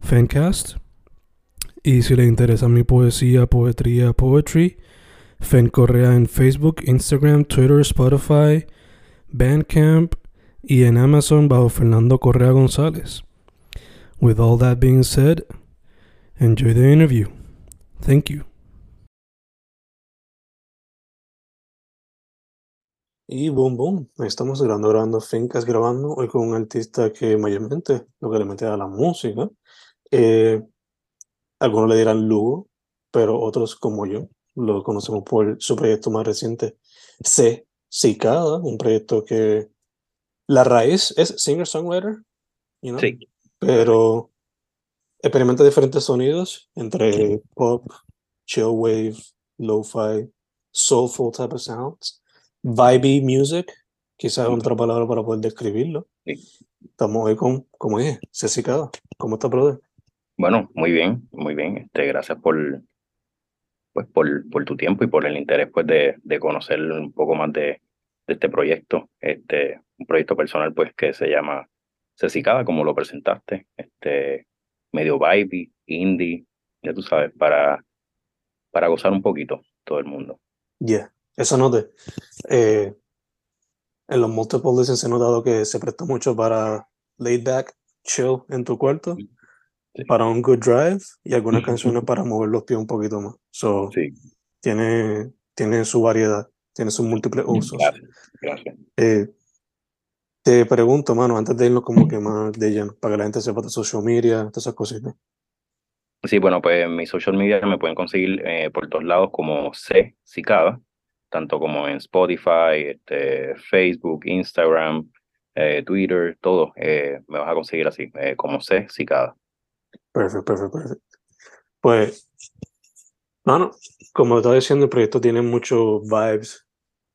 Fancast. Y si le interesa mi poesía, poetría, poetry, Fen Correa en Facebook, Instagram, Twitter, Spotify, Bandcamp y en Amazon bajo Fernando Correa González. With all that being said, enjoy the interview. Thank you. Y boom, boom, estamos grabando, grabando grabando hoy con un artista que mayormente lo que le mete a la música. Eh, algunos le dirán Lugo, pero otros como yo lo conocemos por su proyecto más reciente, C. Cicada, un proyecto que la raíz es singer-songwriter, you know? Sí, pero experimenta diferentes sonidos entre pop, chill wave, lo-fi, soulful type of sounds, vibey music, quizás otra palabra para poder describirlo. Sí. Estamos hoy con, como dije, Cecicada. ¿Cómo está, brother? Bueno, muy bien, muy bien. Este, gracias por, pues, por, por tu tiempo y por el interés pues, de, de conocer un poco más de, de este proyecto. Este, un proyecto personal pues, que se llama Cecicada, como lo presentaste. Este, medio vibey, indie, ya tú sabes, para, para gozar un poquito todo el mundo. Yeah, eso noté. Eh, en los multiple listens he notado que se presta mucho para laid back, chill en tu cuarto, Sí. para un good drive y algunas canciones para mover los pies un poquito más. So, Sí, tiene, tiene su variedad, tiene sus múltiples usos. gracias, gracias. Eh, te pregunto, mano, antes de irnos como que más de lleno, para que la gente sepa de social media, todas esas cositas. Sí, bueno, pues en mis social media me pueden conseguir eh, por todos lados como C Cicada, tanto como en Spotify, este, Facebook, Instagram, eh, Twitter, todo. eh, me vas a conseguir así, como C Cicada. Perfecto, perfecto, perfecto. Pues, mano, como estaba diciendo, el proyecto tiene muchos vibes.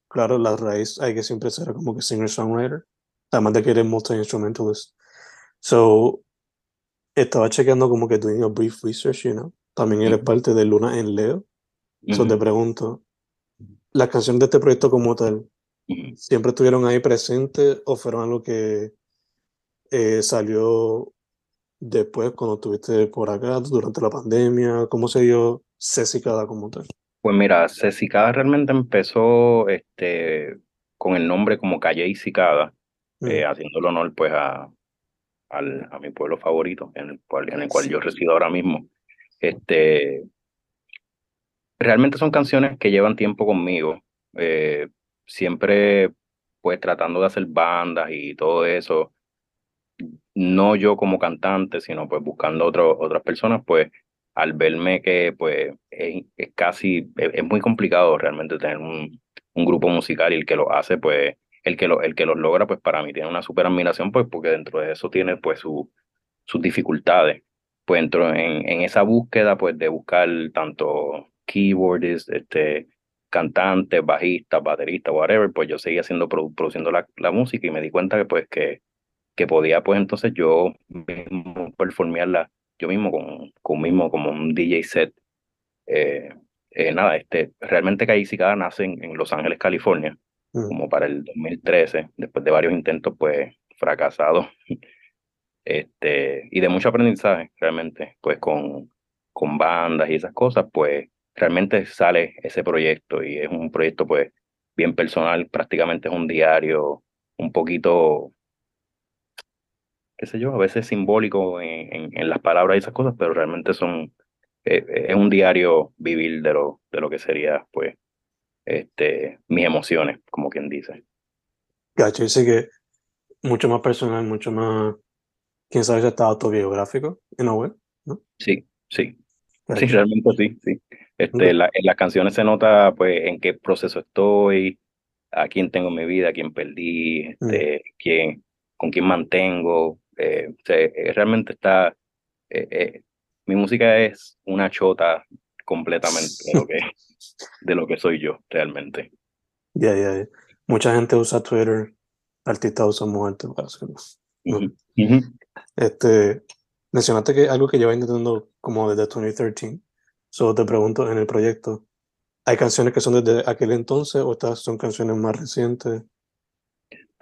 Claro, la raíz hay que siempre ser como que singer-songwriter, además de que eres multi-instrumentalist. So, estaba chequeando como que doing a brief research, you know. También eres parte de Luna en Leo. So, te pregunto, ¿las canciones de este proyecto como tal siempre estuvieron ahí presentes o fueron algo que eh, salió después cuando estuviste por acá durante la pandemia? ¿Cómo se dio Cecicada como tal? Pues mira, C Cicada realmente empezó este, con el nombre como Calle y Cicada, eh, Mm, haciéndole honor pues a, al, a mi pueblo favorito, en el cual, en el cual yo resido ahora mismo. Este, realmente son canciones que llevan tiempo conmigo, eh, siempre pues tratando de hacer bandas y todo eso, no yo como cantante, sino pues buscando otro, otras personas, pues al verme que pues es, es casi, es, muy complicado realmente tener un, un grupo musical y el que lo hace, pues el que lo, el que los logra, pues para mí tiene una super admiración, pues porque dentro de eso tiene pues su, sus dificultades. Pues entro en, en esa búsqueda pues de buscar tanto keyboards, este, cantantes, bajistas, bateristas, whatever, pues yo seguía haciendo, produ- produciendo la, la música y me di cuenta que pues que, que podía pues entonces yo mismo performearla yo mismo con, con mismo como un DJ set. Eh, eh, nada, este, realmente Calle Cicada nace en, en Los Ángeles, California, mm, como para el 2013, después de varios intentos pues fracasados este, y de mucho aprendizaje realmente, pues con, con bandas y esas cosas, pues realmente sale ese proyecto y es un proyecto pues bien personal, prácticamente es un diario un poquito qué sé yo, a veces simbólico en, en, las palabras y esas cosas, pero realmente son, eh, es un diario vivir de lo, de lo que sería, pues, este, mis emociones, como quien dice. Gacho, dice que mucho más personal, mucho más, quién sabe si está autobiográfico, en la web, ¿no? Sí, sí. Sí, realmente sí, sí. Este, en las canciones se nota pues en qué proceso estoy, a quién tengo en mi vida, a quién perdí, mm. este, quién, con quién mantengo. Eh, eh, realmente está, eh, mi música es una chota completamente de lo que, de lo que soy yo realmente. Ya, ya, Mucha gente usa Twitter, artistas usan muerte para hacerlo. Este, mencionaste que algo que lleva intentando como desde 2013. Solo te pregunto, en el proyecto, ¿hay canciones que son desde aquel entonces o estas son canciones más recientes?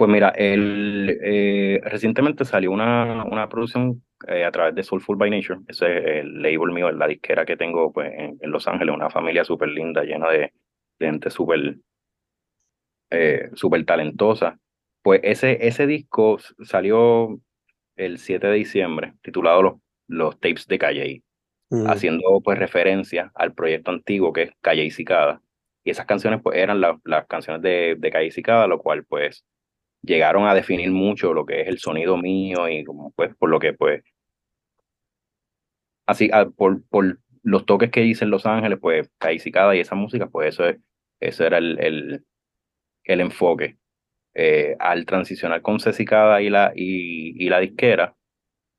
Pues mira, el, eh, recientemente salió una, una producción eh, a través de Soulful by Nature. Ese es el label mío, la disquera que tengo pues, en, Los Ángeles, una familia súper linda, llena de, gente súper eh, super talentosa. Pues ese, ese disco salió el 7 de diciembre, titulado Los, los Tapes de Calle, mm. haciendo pues referencia al proyecto antiguo que es Calle y Cicada. Y esas canciones pues eran las canciones de, de Calle y Cicada, lo cual pues llegaron a definir mucho lo que es el sonido mío y como pues por lo que pues así ah, por, por los toques que hice Los Ángeles pues Caicicada y esa música pues eso es eso era el, el, el enfoque. Eh, al transicionar con Cecicada y la y, y la disquera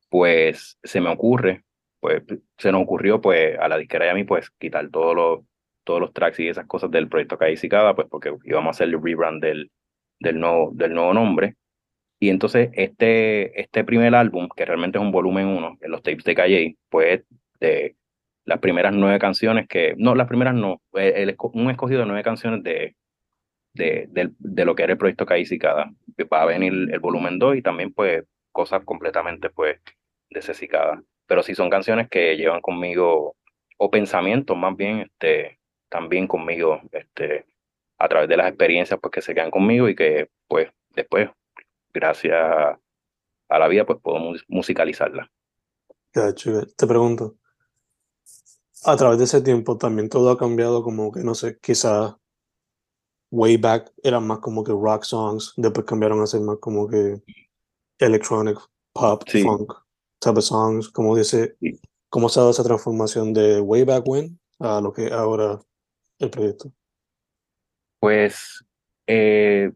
pues se me ocurre pues se nos ocurrió pues a la disquera y a mí pues quitar todos los todos los tracks y esas cosas del proyecto Caicicada pues porque íbamos a hacer el rebrand del del nuevo, del nuevo nombre. Y entonces este, este primer álbum, que realmente es un volumen uno, en los tapes de Calle, pues de las primeras nueve canciones que, no, las primeras no, el, un escogido de nueve canciones de, de, de, lo que era el proyecto Calle y cada. Va a venir el volumen 2 y también pues cosas completamente pues desesicadas. Pero sí son canciones que llevan conmigo, o pensamientos más bien, este, también conmigo, este, a través de las experiencias pues, que se quedan conmigo y que pues después, gracias a la vida, pues puedo musicalizarla. Te pregunto, a través de ese tiempo también todo ha cambiado como que, no sé, quizás way back eran más como que rock songs, después cambiaron a ser más como que electronic, pop, funk type of songs, como dice, ¿cómo se ha dado esa transformación de way back when a lo que ahora el proyecto? Pues eh,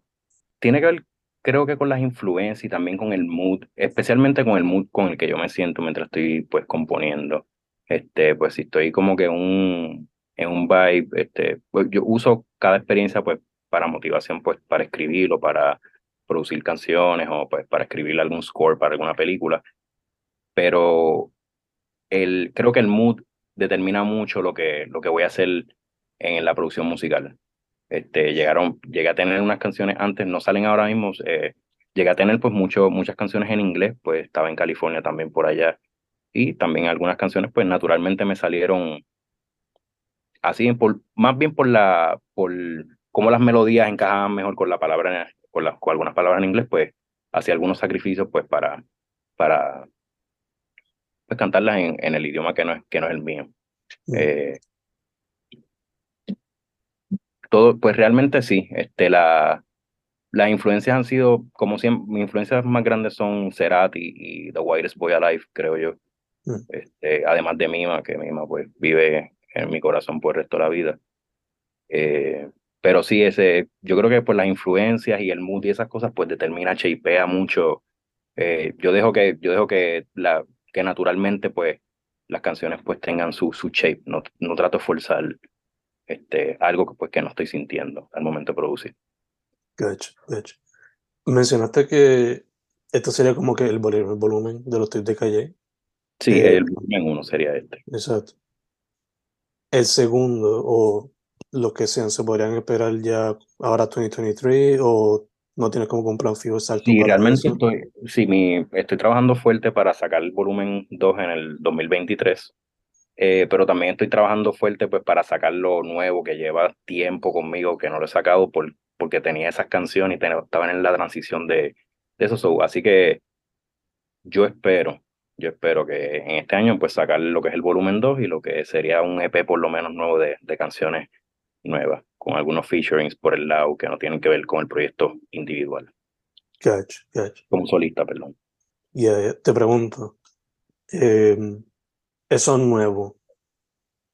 tiene que ver, creo que con las influencias y también con el mood, especialmente con el mood con el que yo me siento mientras estoy pues componiendo. Este, pues si estoy como que un, en un vibe, este, pues yo uso cada experiencia pues para motivación, pues para escribir o para producir canciones o pues para escribir algún score para alguna película. Pero el, creo que el mood determina mucho lo que, lo que voy a hacer en la producción musical. Este, llegaron, llegué a tener unas canciones antes, no salen ahora mismo. Eh, llegué a tener pues mucho, muchas canciones en inglés, pues estaba en California también por allá. Y también algunas canciones pues naturalmente me salieron así, por, más bien por la, por cómo las melodías encajaban mejor con la palabra, con, la, con algunas palabras en inglés, pues hacía algunos sacrificios pues para, para pues, cantarlas en, en el idioma que no es, que no es el mío. Eh, todo, pues realmente sí, este, la, las influencias han sido, como siempre, mis influencias más grandes son Cerati y The Whitest Boy Alive, creo yo. Mm. Este, además de Mima, que Mima pues vive en mi corazón por el resto de la vida. Eh, pero sí, ese, yo creo que pues las influencias y el mood y esas cosas pues determina, shapea mucho. Eh, yo dejo que, yo dejo que, la, que naturalmente pues las canciones pues tengan su, su shape, no, no trato de forzar este, algo que, pues, que no estoy sintiendo al momento de producir. Gotcha, gotcha. Mencionaste que esto sería como que el volumen de los tips de Calle. Sí, eh, el volumen uno sería este. Exacto. El segundo, o lo que sean, ¿se podrían esperar ya ahora 2023 o no tienes como un plan fijo exacto? Sí, realmente estoy, sí, mi, estoy trabajando fuerte para sacar el volumen 2 en el 2023. Eh, pero también estoy trabajando fuerte pues para sacar lo nuevo que lleva tiempo conmigo, que no lo he sacado por, porque tenía esas canciones y estaba en la transición de, de eso. Así que yo espero, yo espero que en este año pues sacar lo que es el volumen 2 y lo que sería un EP por lo menos nuevo de, de canciones nuevas, con algunos featurings por el lado que no tienen que ver con el proyecto individual. Gotcha, gotcha. Como solista, perdón. Y te pregunto, eh, eso nuevo,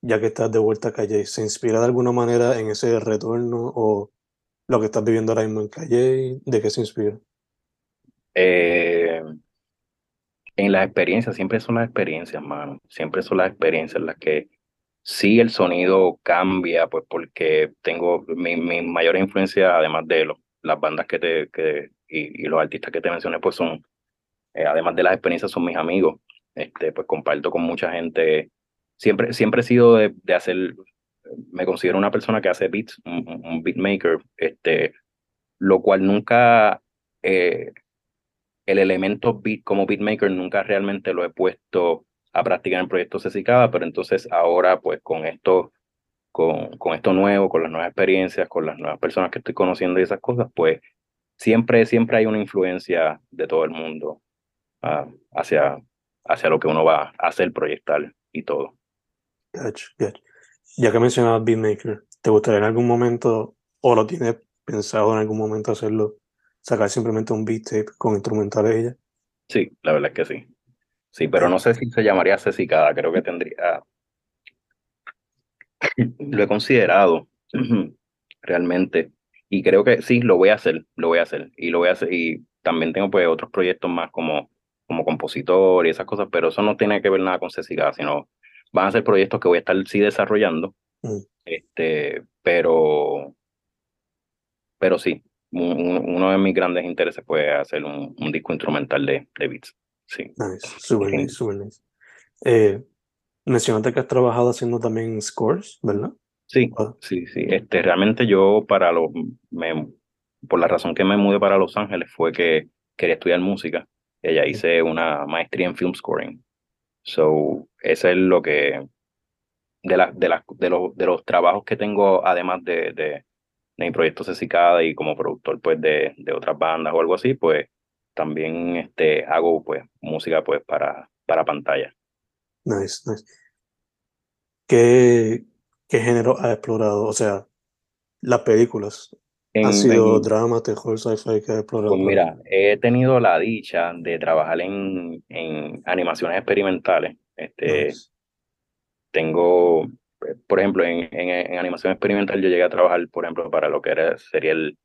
ya que estás de vuelta a Calle, ¿se inspira de alguna manera en ese retorno o lo que estás viviendo ahora mismo en Calle? ¿De qué se inspira? Eh, en las experiencias, siempre son las experiencias, mano. Siempre son las experiencias las que sí el sonido cambia, pues porque tengo mi, mi mayor influencia, además de los, las bandas que te, que, y, y, los artistas que te mencioné, pues son, eh, además de las experiencias, son mis amigos. Este, pues comparto con mucha gente. Siempre, siempre he sido de, de hacer, me considero una persona que hace beats, un, un beatmaker, este, lo cual nunca eh, el elemento beat como beatmaker nunca realmente lo he puesto a practicar en proyectos Cicada, pero entonces ahora pues con esto, con, con esto nuevo, con las nuevas experiencias, con las nuevas personas que estoy conociendo y esas cosas, pues siempre, siempre hay una influencia de todo el mundo uh, hacia, hacia lo que uno va a hacer, proyectar y todo. Gotcha, gotcha. Ya que mencionabas beatmaker, ¿te gustaría en algún momento, o lo tienes pensado en algún momento hacerlo, sacar simplemente un beat tape con instrumentales ella? Sí, la verdad es que sí. Sí, pero no sé si se llamaría Cecicada, creo que tendría... lo he considerado realmente y creo que sí, lo voy a hacer, lo voy a hacer y lo voy a hacer y también tengo pues otros proyectos más como, como compositor y esas cosas, pero eso no tiene que ver nada con Cecicada, sino van a ser proyectos que voy a estar sí desarrollando, mm. este, pero, pero sí, uno de mis grandes intereses fue hacer un, un disco instrumental de, de beats. Sí. Nice, super nice, super nice. Eh, mencionaste que has trabajado haciendo también scores, ¿verdad? Sí, ah. sí, sí. Este, realmente yo para los, me, por la razón que me mudé para Los Ángeles fue que quería estudiar música. Ella hice una maestría en film scoring. So, ese es lo que, de, la, de, la, de, los, de los trabajos que tengo, además de, de, de mi proyecto Cecicada y como productor pues de, de otras bandas o algo así, pues también este, hago pues música pues para, para pantalla. Nice, nice. ¿Qué, ¿Qué género has explorado? O sea, las películas. ¿Han sido drama, terror, sci-fi que has explorado? Pues mira, he tenido la dicha de trabajar en, en animaciones experimentales. Este, Tengo, por ejemplo, en, en, en, animación experimental yo llegué a trabajar, por ejemplo, para lo que era, sería el,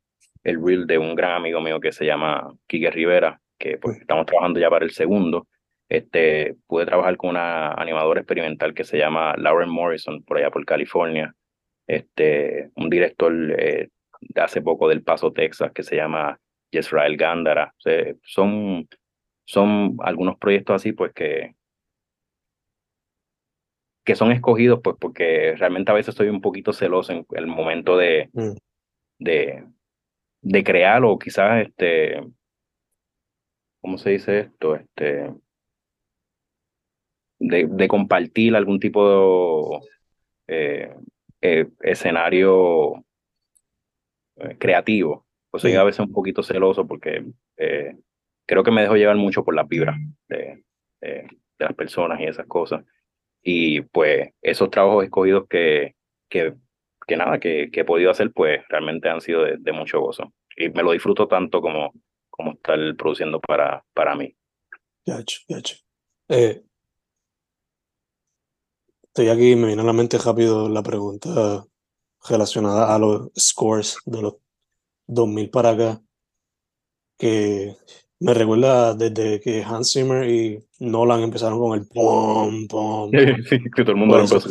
el reel de un gran amigo mío que se llama Quique Rivera, que pues estamos trabajando ya para el segundo. Este, pude trabajar con una animadora experimental que se llama Lauren Morrison, por allá por California. Este, un director eh, de hace poco del Paso, Texas, que se llama Yesrael Gándara. son, son algunos proyectos así, pues que, que son escogidos, pues porque realmente a veces estoy un poquito celoso en el momento de, mm. de, de crear o quizás este, ¿cómo se dice esto? Este, de, de compartir algún tipo de eh, eh, escenario creativo. Pues soy a veces un poquito celoso porque creo que me dejo llevar mucho por las vibras de, de, las personas y esas cosas. Y pues esos trabajos escogidos que, que que nada, que, que, he podido hacer, pues realmente han sido de, mucho gozo. Y me lo disfruto tanto como, como estar produciendo para, para mí. Gacho, gacho. Eh, estoy aquí, me viene a la mente rápido la pregunta relacionada a los scores de los 2000 para acá, que me recuerda desde que Hans Zimmer y Nolan empezaron con el pom, pom. Sí, que todo el mundo lo empezó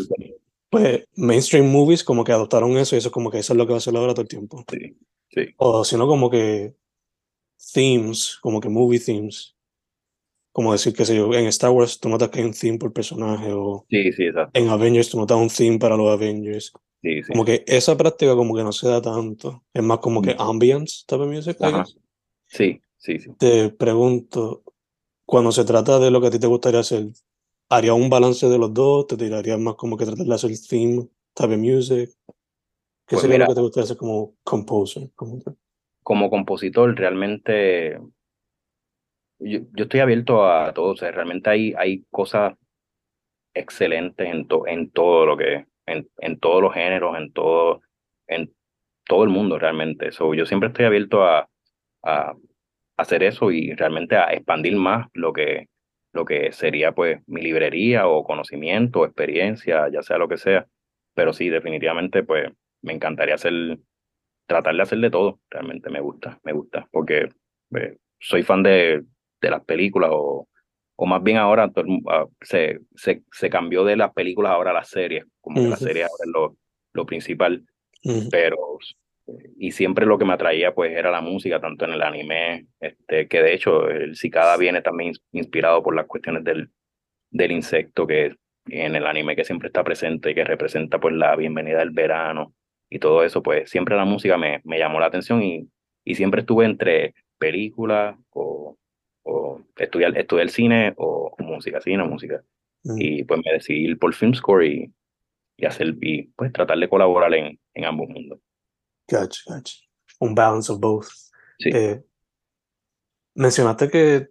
pues mainstream movies como que adoptaron eso y eso como que eso es lo que va a hacer ahora todo el tiempo. Sí, sí. O sino como que themes, como que movie themes. Como decir, qué sé yo, en Star Wars tú notas que hay un theme por personaje o sí, sí, exacto. en Avengers tú notas un theme para los Avengers. Sí, sí. Como que esa práctica como que no se da tanto. Es más como que mm. ambience type of music. Sí, sí, sí. Te pregunto, cuando se trata de lo que a ti te gustaría hacer, haría un balance de los dos, te tiraría más como que tratar de hacer el theme, type of music. ¿Qué pues sería lo que te gustaría hacer como composer? Como, como compositor, realmente yo, yo estoy abierto a todo, o sea, realmente hay, hay cosas excelentes en, to, en todo lo que, en, en todos los géneros, en todo, en todo el mundo realmente. So, yo siempre estoy abierto a, a, hacer eso y realmente a expandir más lo que, lo que sería pues mi librería o conocimiento, o experiencia, ya sea lo que sea. Pero sí, definitivamente pues me encantaría hacer, tratar de hacer de todo, realmente me gusta, me gusta, porque eh, soy fan de, de las películas o, o más bien ahora ah, se, se, se cambió de las películas ahora a las series, como que la serie ahora es lo, lo principal, pero y siempre lo que me atraía pues era la música, tanto en el anime, este, que de hecho el Cicada viene también inspirado por las cuestiones del, del insecto que en el anime que siempre está presente y que representa pues la bienvenida del verano y todo eso, pues siempre la música me, me llamó la atención y, y siempre estuve entre películas o estudiar, estudiar cine o, música, cine o música. Y pues me decidí ir por film score y, y hacer y pues tratar de colaborar en, en ambos mundos. Gotcha, gotcha. Un balance of both. Eh, mencionaste que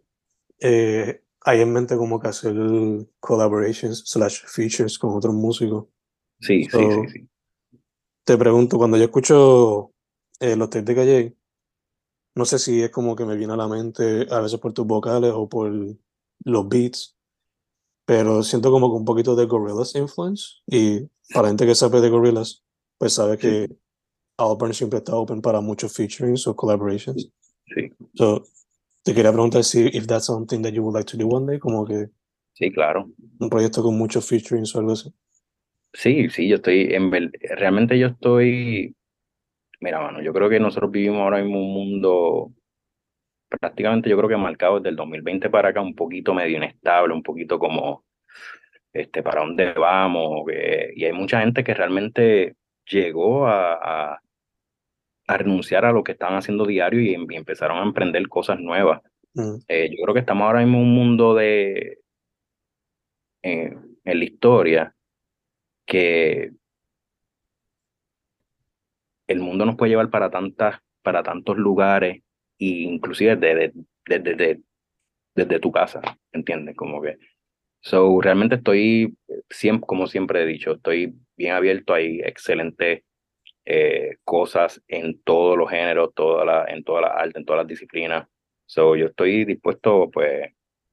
eh, hay en mente como que hacer collaborations slash features con otros músicos. Sí, sí, sí, sí. Te pregunto, cuando yo escucho eh, los tapes de Calle, no sé si es como que me viene a la mente a veces por tus vocales o por los beats, pero siento como que un poquito de Gorillaz influence. Y para gente que sabe de Gorillaz, pues sabe que Auburn siempre está open para muchos featurings o collaborations. Sí. So, te quería preguntar si if that's something that you would like to do one day, como que sí, claro. Un proyecto con muchos featurings o algo así. Sí, sí, yo estoy en realmente yo estoy mira, mano, yo creo que nosotros vivimos ahora mismo un mundo prácticamente yo creo que marcado desde el 2020 para acá un poquito medio inestable, un poquito como este para dónde vamos, y hay mucha gente que realmente llegó a, a renunciar a lo que estaban haciendo diario y, em, empezaron a emprender cosas nuevas. Mm. Eh, yo creo que estamos ahora mismo en un mundo de, eh, en la historia, que el mundo nos puede llevar para tantas, para tantos lugares, e inclusive desde, desde, desde, tu casa, ¿entiendes? Como que, so, realmente estoy, siempre, como siempre he dicho, estoy bien abierto, hay excelentes eh, cosas en todos los géneros, toda la, en todas las artes, en todas las disciplinas. So, yo estoy dispuesto pues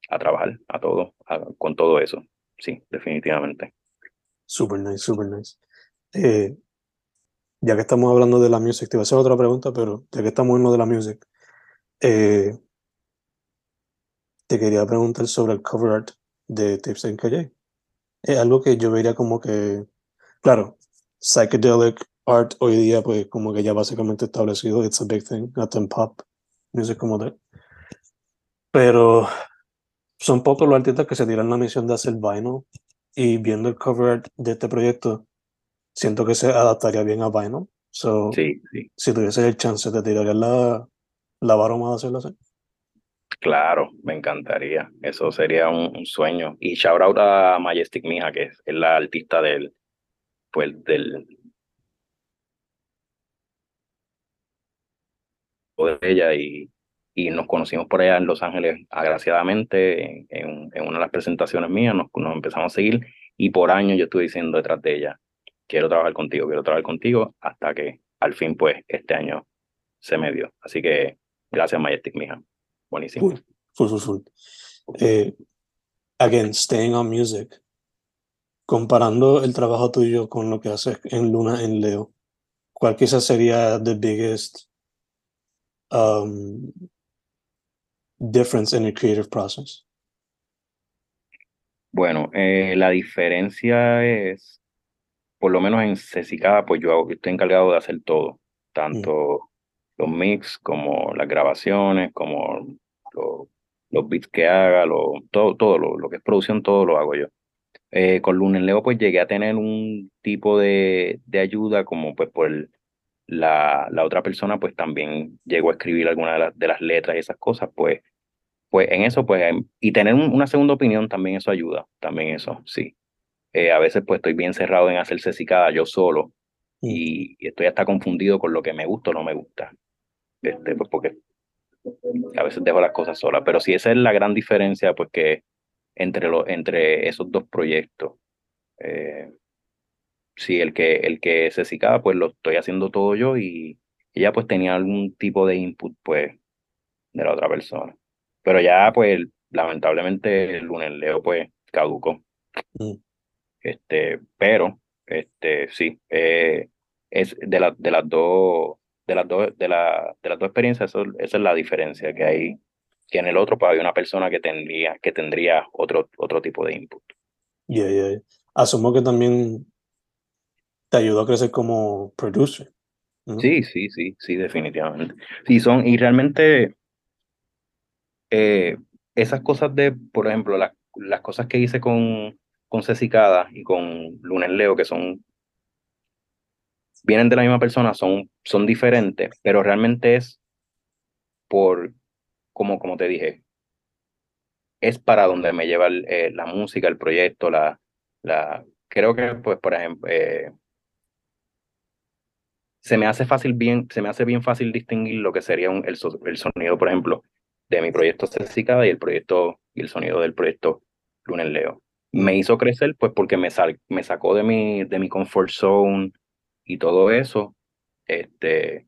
a trabajar a todo, con todo eso. Sí, definitivamente. Super nice, super nice. Eh, ya que estamos hablando de la music, te iba a hacer otra pregunta, pero ya que estamos en lo de la music, eh, te quería preguntar sobre el cover art de Tips en Calle. Es algo que yo vería como que, claro, psychedelic art hoy día, pues como que ya básicamente establecido, it's a big thing, not in pop music como tal. Pero son pocos los artistas que se tiran la misión de hacer vinyl y viendo el cover art de este proyecto, siento que se adaptaría bien a vinyl. So, sí, sí. Si tuviese el chance, ¿te tirarías la, la baroma de hacerlo así? Claro, me encantaría. Eso sería un, sueño. Y shout out a Majestic Mija, que es, es la artista del, pues, del, de ella y, y nos conocimos por allá en Los Ángeles, agraciadamente, en, en una de las presentaciones mías, nos, nos, empezamos a seguir y por años yo estuve diciendo detrás de ella, quiero trabajar contigo, quiero trabajar contigo, hasta que al fin, pues, este año se me dio. Así que gracias, Majestic, mija. Buenísimo. Eh, again, staying on music. Comparando el trabajo tuyo con lo que haces en Luna en Leo, ¿cuál quizás sería the biggest um, difference in the creative process? Bueno, eh, la diferencia es, por lo menos en Cecicada, pues yo estoy encargado de hacer todo, tanto mm. los mix como las grabaciones, como los beats que haga, lo, todo, todo lo, lo, que es producción, todo lo hago yo. Eh, con Lunes Leo, pues llegué a tener un tipo de, de ayuda como pues por el, la, la otra persona pues también llegó a escribir alguna de, las de las letras y esas cosas, pues, pues en eso, pues, y tener una segunda opinión también eso ayuda, también eso, sí. Eh, a veces pues estoy bien cerrado en hacerse cicada yo solo y, estoy hasta confundido con lo que me gusta o no me gusta. Este, pues porque a veces dejo las cosas solas, pero sí esa es la gran diferencia, pues que entre, lo, entre esos dos proyectos. Eh, sí, el que, el que se sicaba, pues lo estoy haciendo todo yo y ella pues tenía algún tipo de input, pues, de la otra persona. Pero ya, pues, lamentablemente el lunes Leo, pues, caducó. Mm. Este, pero, este, sí, eh, es de, la, de las dos, de las dos, de, la, de las dos experiencias, eso, esa es la diferencia que hay, que en el otro pues hay una persona que tendría, que tendría otro, otro tipo de input. Yeah, yeah. Asumo que también te ayudó a crecer como producer. Sí, sí, sí, sí, definitivamente. Sí, son, y realmente eh, esas cosas de, por ejemplo, las, las cosas que hice con, con Cecicada y con Lunes Leo, que son vienen de la misma persona, son, son diferentes, pero realmente es por, como, como te dije, es para donde me lleva eh, la música, el proyecto, la, la, creo que, pues, por ejemplo, eh, se me hace fácil bien, se me hace bien fácil distinguir lo que sería el, el, sonido, por ejemplo, de mi proyecto Cecicada y el proyecto y el sonido del proyecto Lunes Leo. Me hizo crecer, pues, porque me, sal, me sacó de mi, de mi comfort zone, y todo eso. Este,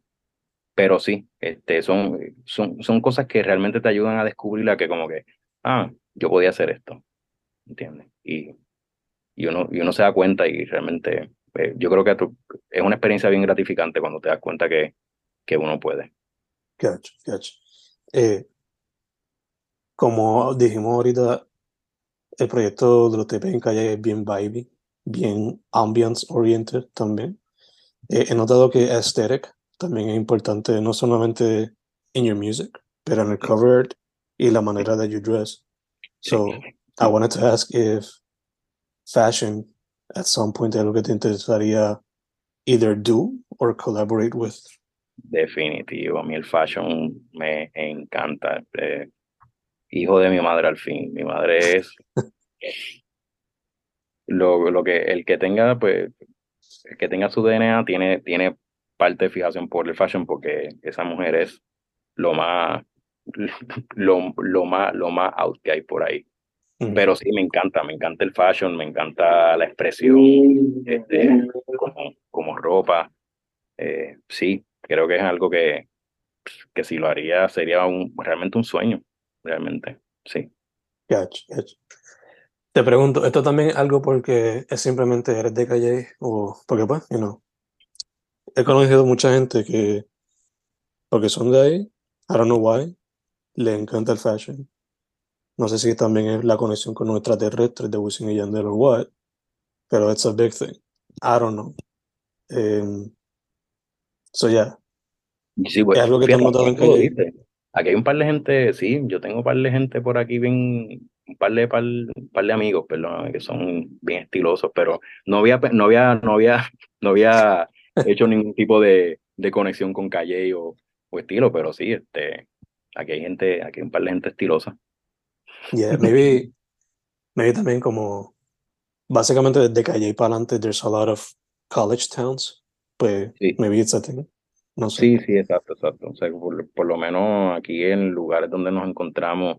pero sí, este, son, son, son cosas que realmente te ayudan a descubrir la que como que, ah, yo podía hacer esto, ¿entiendes? Y, y, uno, y uno se da cuenta y realmente eh, yo creo que es una experiencia bien gratificante cuando te das cuenta que, que uno puede. Gotcha, gotcha. Eh, como dijimos ahorita, el proyecto de los TP en calle es bien vibey, bien ambience oriented también. Eh, he notado que aesthetic también es importante, no solamente en your music, pero en el cover y la manera de you dress. So, I wanted to ask if fashion at some point es algo que te interesaría either do or collaborate with. Definitivo, a mí el fashion me encanta. Eh, hijo de mi madre al fin. Mi madre es lo, lo que el que tenga, pues que tenga su DNA tiene, tiene parte de fijación por el fashion porque esa mujer es lo más, lo, lo más, lo más out que hay por ahí. Pero sí, me encanta, me encanta el fashion, me encanta la expresión este, como, como ropa. Eh, sí, creo que es algo que, que si lo haría sería un, realmente un sueño, realmente, sí. Te pregunto, ¿esto también es algo porque es simplemente eres de calle o porque pues, you know, he conocido mucha gente que, porque son de ahí, I don't know why, le encanta el fashion. No sé si también es la conexión con los extraterrestres de Wisin y Yandel o what, pero it's a big thing. I don't know. Um, so yeah. Sí, bueno, es algo que te notado en calle. Aquí hay un par de gente, sí, yo tengo un par de gente por aquí bien un par de, par, par de amigos, perdón, que son bien estilosos, pero no había, no había, no había, no había hecho ningún tipo de, de conexión con Calle o, o, estilo, pero sí, este, aquí hay gente, aquí hay un par de gente estilosa. Yeah, maybe, maybe también como, básicamente desde Calle para adelante, there's a lot of college towns, pues maybe it's a thing. No sé. Sí, sí, exacto, exacto. O sea, por, por lo menos aquí en lugares donde nos encontramos,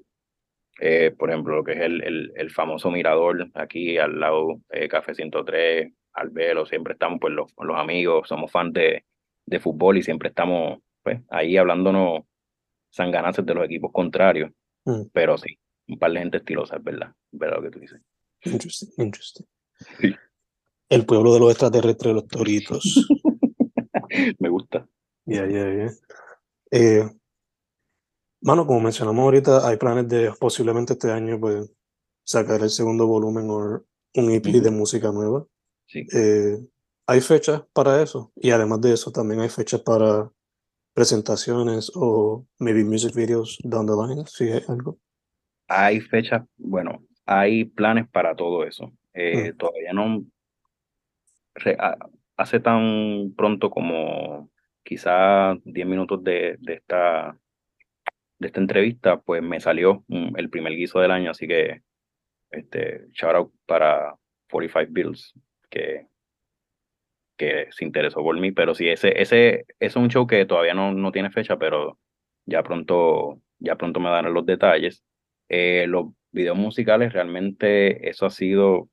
eh, por ejemplo, lo que es el, el, el, famoso mirador aquí al lado eh, Café 103, al velo, siempre estamos pues los, los amigos, somos fans de, de fútbol y siempre estamos pues ahí hablándonos sanganazos de los equipos contrarios. Mm. Pero sí, un par de gente estilosa, es verdad, es verdad lo que tú dices. Interesting, interesting. El pueblo de los extraterrestres, los toritos. Me gusta. Ya, ya, ya. Eh, Mano, como mencionamos ahorita, hay planes de posiblemente este año pues sacar el segundo volumen o un EP de música nueva. Sí. Eh, hay fechas para eso y además de eso también hay fechas para presentaciones o maybe music videos down the line, si hay algo. Hay fechas, bueno, hay planes para todo eso. Eh, mm. Todavía no hace tan pronto como quizá 10 minutos de, de esta de esta entrevista, pues me salió el primer guiso del año, así que este, shout out para 45 Bills, que, que se interesó por mí, pero sí, ese, ese es un show que todavía no, no tiene fecha, pero ya pronto, ya pronto me darán los detalles. Eh, los videos musicales, realmente eso ha sido,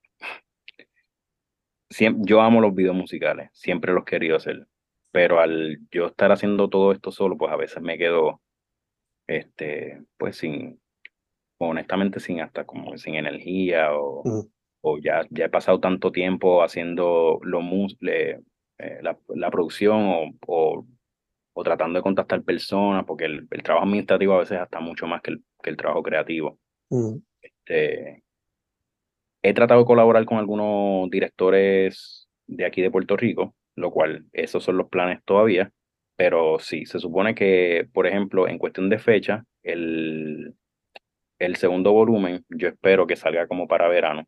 yo amo los videos musicales, siempre los he querido hacer, pero al yo estar haciendo todo esto solo, pues a veces me quedo, este, pues sin, honestamente sin hasta como sin energía o, o ya, ya he pasado tanto tiempo haciendo lo mus eh, la, la, producción o, o, o, tratando de contactar personas, porque el, el, trabajo administrativo a veces hasta mucho más que el, que el trabajo creativo. Este, he tratado de colaborar con algunos directores de aquí de Puerto Rico, lo cual esos son los planes todavía, pero sí, se supone que, por ejemplo, en cuestión de fecha, el, el segundo volumen, yo espero que salga como para verano.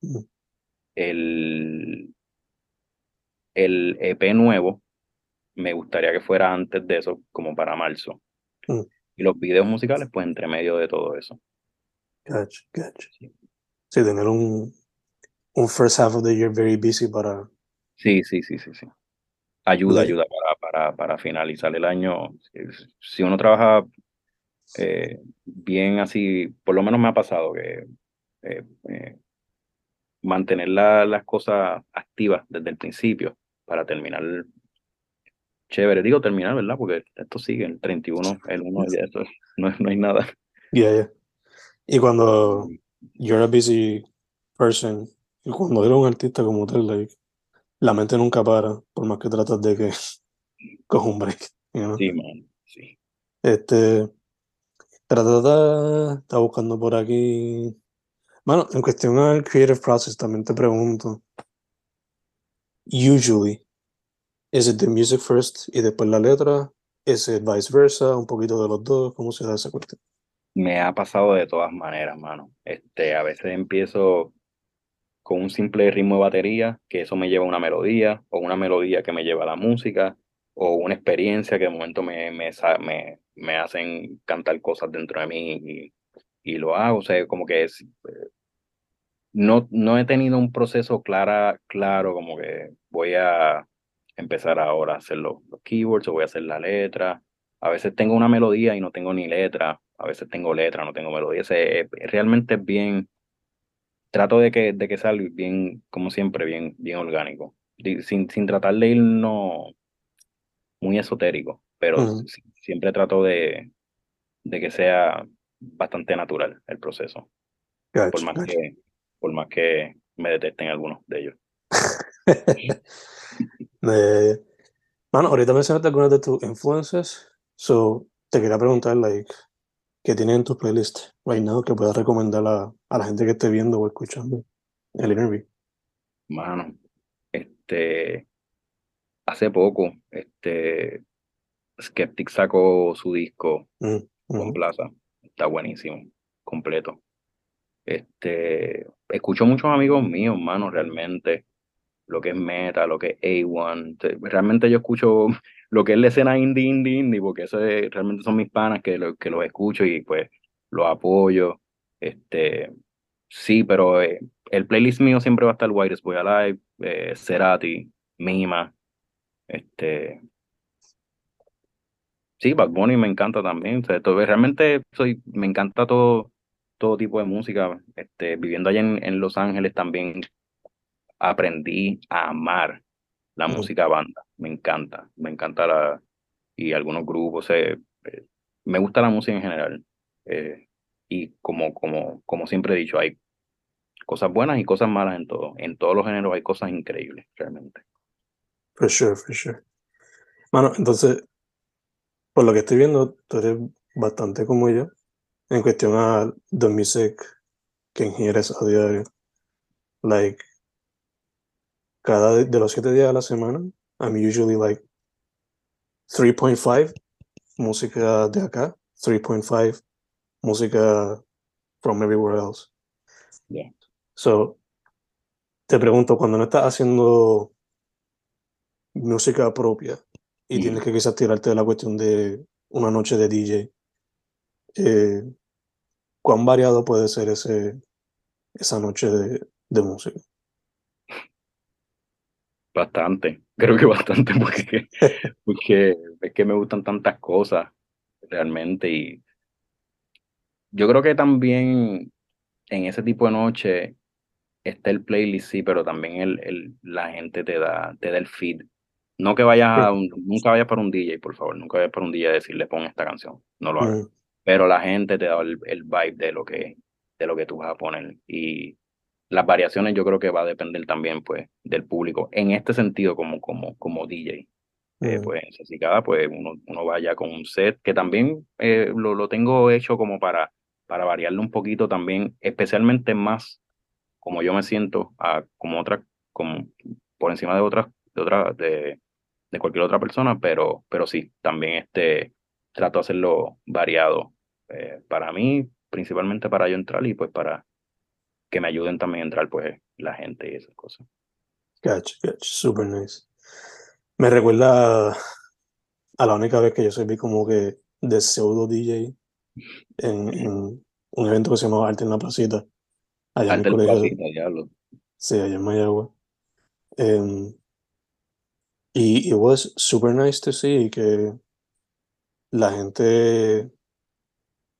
Mm. El, el EP nuevo, me gustaría que fuera antes de eso, como para marzo. Mm. Y los videos musicales, pues entre medio de todo eso. Gotcha, gotcha. Sí, sí tener un, un first half of the year very busy para... Sí, sí, sí, sí, sí. Ayuda, ayuda para, para, para finalizar el año. Si uno trabaja eh, bien así, por lo menos me ha pasado que eh, eh, mantener las cosas activas desde el principio para terminar chévere. Digo terminar, ¿verdad? Porque esto sigue, el 31, el 1, ya esto, no, no hay nada. Yeah, yeah. Y cuando you're a busy person, y cuando eres un artista como tal, like, la mente nunca para, por más que tratas de que coja un break. Sí, man, sí. Este, Trata, está buscando por aquí. Bueno, en cuestión al creative process, también te pregunto. Usually, ¿es it the music first y después la letra? ¿Es it vice versa? ¿Un poquito de los dos? ¿Cómo se da esa cuestión? Me ha pasado de todas maneras, mano. Este, a veces empiezo con un simple ritmo de batería, que eso me lleva a una melodía, o una melodía que me lleva a la música, o una experiencia que de momento me, me, me, me hacen cantar cosas dentro de mí y, y, lo hago. O sea, como que es, eh, no, no he tenido un proceso clara, claro, como que voy a empezar ahora a hacer los, keywords o voy a hacer la letra. A veces tengo una melodía y no tengo ni letra. A veces tengo letra, no tengo melodía. O realmente es bien, trato de que, de que salga bien, como siempre, bien, bien orgánico. Sin, sin tratar de no muy esotérico, pero siempre trato de, de que sea bastante natural el proceso. por, más que, por más que me detesten algunos de ellos. eh, mano, ahorita mencionaste algunas de tus influencias. So, te quería preguntar, like, ¿qué tienes en tu playlist right now que puedas recomendar a, a la gente que esté viendo o escuchando el interview? Mano, este, hace poco, este, Skeptic sacó su disco mm, con Plaza. Está buenísimo, completo. Este, escucho muchos amigos míos, hermano, realmente. Lo que es Meta, lo que es A1. Realmente yo escucho lo que es la escena indie, indie, indie, porque eso realmente son mis panas que, lo, que los escucho y pues los apoyo. Este, sí, pero eh, el playlist mío siempre va a estar White Boy Alive, eh, Cerati, Mima, este, sí, Bad Bunny me encanta también. realmente soy, me encanta todo, todo tipo de música. Este, viviendo allá en, en Los Ángeles también aprendí a amar la música banda. Me encanta, me encanta la, y algunos grupos. Eh, eh, me gusta la música en general. Eh, y como, como, como siempre he dicho, hay cosas buenas y cosas malas en todo. En todos los géneros hay cosas increíbles, realmente. For sure, for sure. Bueno, entonces, por lo que estoy viendo, tú eres bastante como yo en cuestión a the music que ingieres a diario. Like, cada de los siete días de la semana, I'm usually like 3.5 música de acá, 3.5 música from everywhere else. Yeah. So, te pregunto, cuando no estás haciendo música propia y tienes que quizás tirarte de la cuestión de una noche de DJ. Eh, ¿Cuán variado puede ser ese, esa noche de, de música? Bastante, creo que bastante, porque, porque es que me gustan tantas cosas. realmente. Y yo creo que también en ese tipo de noche está el playlist, sí, pero también el, el, la gente te da, te da el feed. No que vayas a un, nunca vayas para un DJ, por favor, nunca vayas para un DJ a decirle pon esta canción, no lo hagas. Pero la gente te da el, el, vibe de lo que de lo que tú vas a poner y las variaciones yo creo que va a depender también pues del público en este sentido como como como DJ. Eh, pues así cada pues uno, uno vaya con un set que también eh, lo, lo tengo hecho como para para variarlo un poquito también, especialmente más como yo me siento, a, como otra, como por encima de otras, de otra, de, de cualquier otra persona, pero, pero sí, también este, trato de hacerlo variado. Eh, para mí, principalmente para yo entrar y pues para que me ayuden también a entrar pues la gente y esas cosas. Gotcha, gotcha, super nice. Me recuerda a la única vez que yo serví como que de pseudo DJ en, en un evento que se llamaba Arte en la Placita. Allá en el colegio. Sí, allá en Mayagua. Um, y it was super nice to see que la gente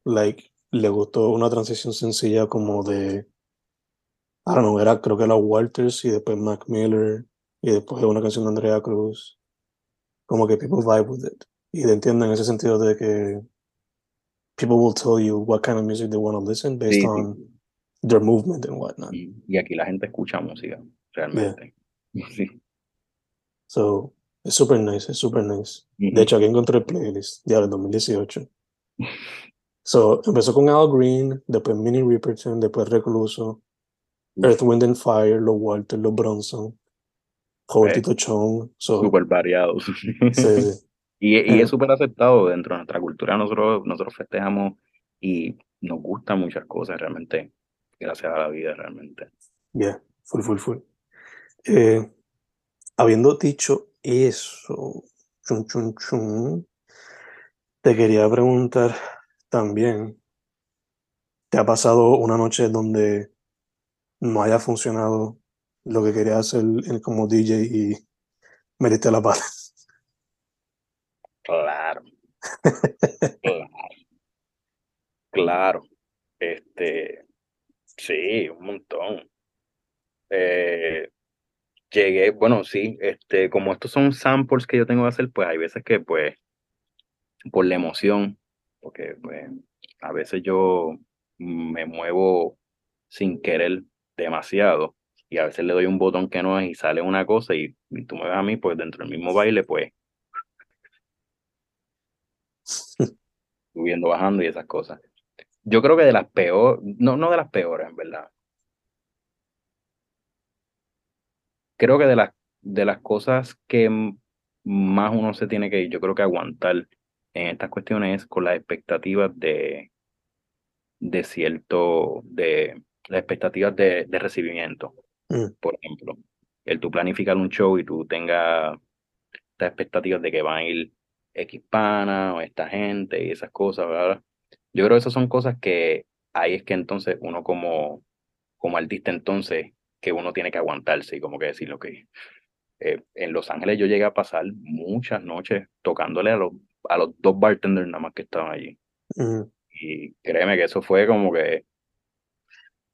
like le gustó una transición sencilla como de I don't know, era creo que era Walters y después Mac Miller y después una canción de Andrea Cruz como que people vibe with it y entienden en ese sentido de que people will tell you what kind of music they want to listen based on their movement and whatnot. Y, y, aquí la gente escucha música, realmente. Sí. So, es super nice, es super nice. Mm -hmm. De hecho, aquí encontré el playlist ya del 2018. so, empezó con Al Green, después Minnie Riperton, después Recluso, Earth, Wind and Fire, los Walter, los Bronson, Robertito Chong. So, super variados. sí, sí. Y, y es súper aceptado dentro de nuestra cultura. Nosotros, nosotros festejamos y nos gustan muchas cosas realmente, gracias a la vida realmente. Yeah, full, full, full. Eh, habiendo dicho eso, chun, chun, chun, te quería preguntar también, ¿te ha pasado una noche donde no haya funcionado lo que querías hacer como DJ y metiste la pata? Claro. claro. Claro. Este, sí, un montón. Eh, llegué, bueno, sí, este, como estos son samples que yo tengo que hacer, pues hay veces que, pues, por la emoción, porque, pues, a veces yo me muevo sin querer demasiado y a veces le doy un botón que no es y sale una cosa y, y tú me ves a mí, pues, dentro del mismo baile, pues, subiendo, bajando y esas cosas. Yo creo que de las peores, no, no de las peores, en verdad. Creo que de las, de las cosas que más uno se tiene que, yo creo que aguantar en estas cuestiones es con las expectativas de, de cierto, de las expectativas de, de recibimiento. Mm. Por ejemplo, el tú planificar un show y tú tengas estas expectativas de que van a ir X o esta gente y esas cosas, ¿verdad? Yo creo que esas son cosas que ahí es que entonces uno como, como artista entonces, que uno tiene que aguantarse y como que decir lo que... Eh, en Los Ángeles yo llegué a pasar muchas noches tocándole a los, a los dos bartenders nada más que estaban allí. Y créeme que eso fue como que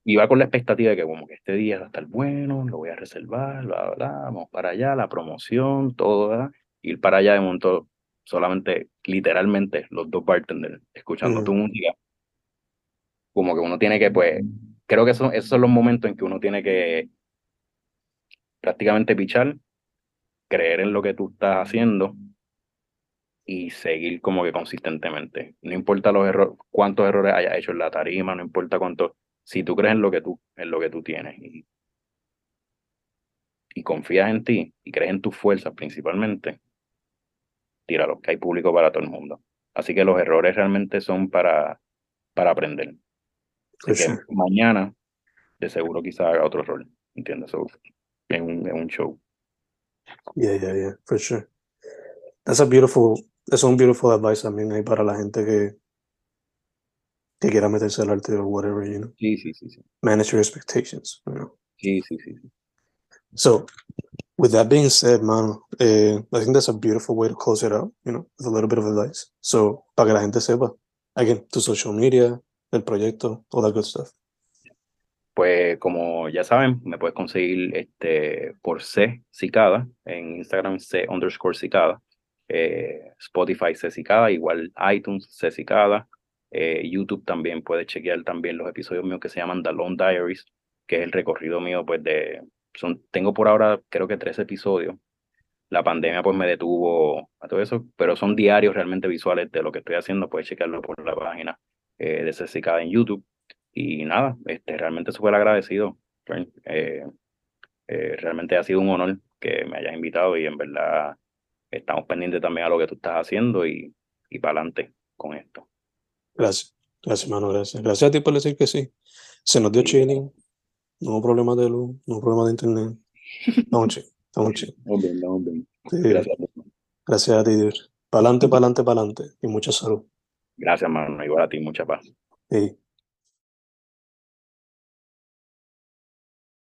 iba con la expectativa de que como que este día va a estar bueno, lo voy a reservar, bla, bla, vamos para allá, la promoción, todo, ¿verdad? Ir para allá de momento solamente, literalmente, los dos bartenders escuchando tu música. Como que uno tiene que, pues, creo que eso, esos son los momentos en que uno tiene que prácticamente pichar, creer en lo que tú estás haciendo y seguir como que consistentemente. No importa los errores, cuántos errores hayas hecho en la tarima, no importa cuánto, si tú crees en lo que tú, en lo que tú tienes y, y confías en ti y crees en tus fuerzas principalmente, tíralo, que hay público para todo el mundo. Así que los errores realmente son para, para aprender. Así que mañana, de seguro quizá haga otro rol, ¿entiendes? So, en, un, en un show. Yeah, yeah, yeah, for sure. That's a beautiful, that's un beautiful advice también ahí para la gente que, que quiera meterse al arte o whatever, you know. Sí, sí, sí, sí. Manage your expectations, you know. Sí, sí, sí. sí. So, with that being said, man, eh, I think that's a beautiful way to close it out, you know, with a little bit of advice. So, para que la gente sepa, again, tu social media, el proyecto, all that good stuff. Pues como ya saben, me puedes conseguir este, por C Cicada, en Instagram C underscore Cicada, eh, Spotify C Cicada, igual iTunes C Cicada, eh, YouTube también puedes chequear también los episodios míos que se llaman The Lone Diaries, que es el recorrido mío pues de, son, tengo por ahora creo que tres episodios. La pandemia pues me detuvo a todo eso, pero son diarios realmente visuales de lo que estoy haciendo, puedes chequearlo por la página eh, de C Cicada en YouTube. Y nada, este, realmente súper agradecido. Eh, eh, realmente ha sido un honor que me hayas invitado y en verdad estamos pendientes también a lo que tú estás haciendo y, y para adelante con esto. Gracias, gracias, hermano, gracias. Gracias a ti por decir que sí. Se nos dio chilling, no hubo problema de luz, no hubo problema de internet. Estamos chill, estamos chill. Estamos bien, estamos bien. Sí, Gracias. Gracias a ti, Dios. Para adelante, para adelante, para adelante. Y mucha salud. Gracias, hermano. Igual a ti, mucha paz. Sí.